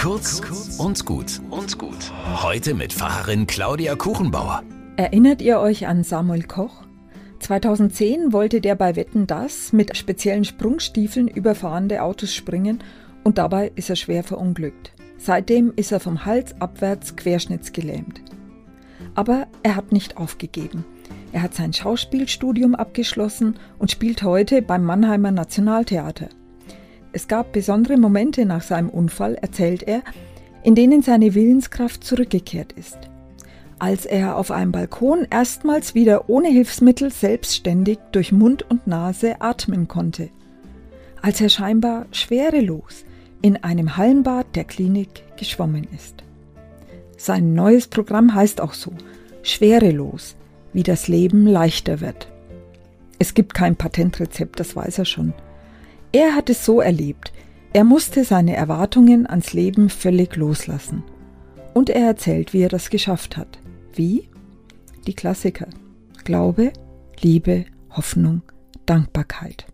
Kurz und gut und gut. Heute mit Pfarrerin Claudia Kuchenbauer. Erinnert ihr euch an Samuel Koch? 2010 wollte der bei Wetten das mit speziellen Sprungstiefeln über fahrende Autos springen und dabei ist er schwer verunglückt. Seitdem ist er vom Hals abwärts querschnittsgelähmt. Aber er hat nicht aufgegeben. Er hat sein Schauspielstudium abgeschlossen und spielt heute beim Mannheimer Nationaltheater. Es gab besondere Momente nach seinem Unfall, erzählt er, in denen seine Willenskraft zurückgekehrt ist. Als er auf einem Balkon erstmals wieder ohne Hilfsmittel selbstständig durch Mund und Nase atmen konnte. Als er scheinbar schwerelos in einem Hallenbad der Klinik geschwommen ist. Sein neues Programm heißt auch so, schwerelos, wie das Leben leichter wird. Es gibt kein Patentrezept, das weiß er schon. Er hat es so erlebt. Er musste seine Erwartungen ans Leben völlig loslassen. Und er erzählt, wie er das geschafft hat. Wie? Die Klassiker. Glaube, Liebe, Hoffnung, Dankbarkeit.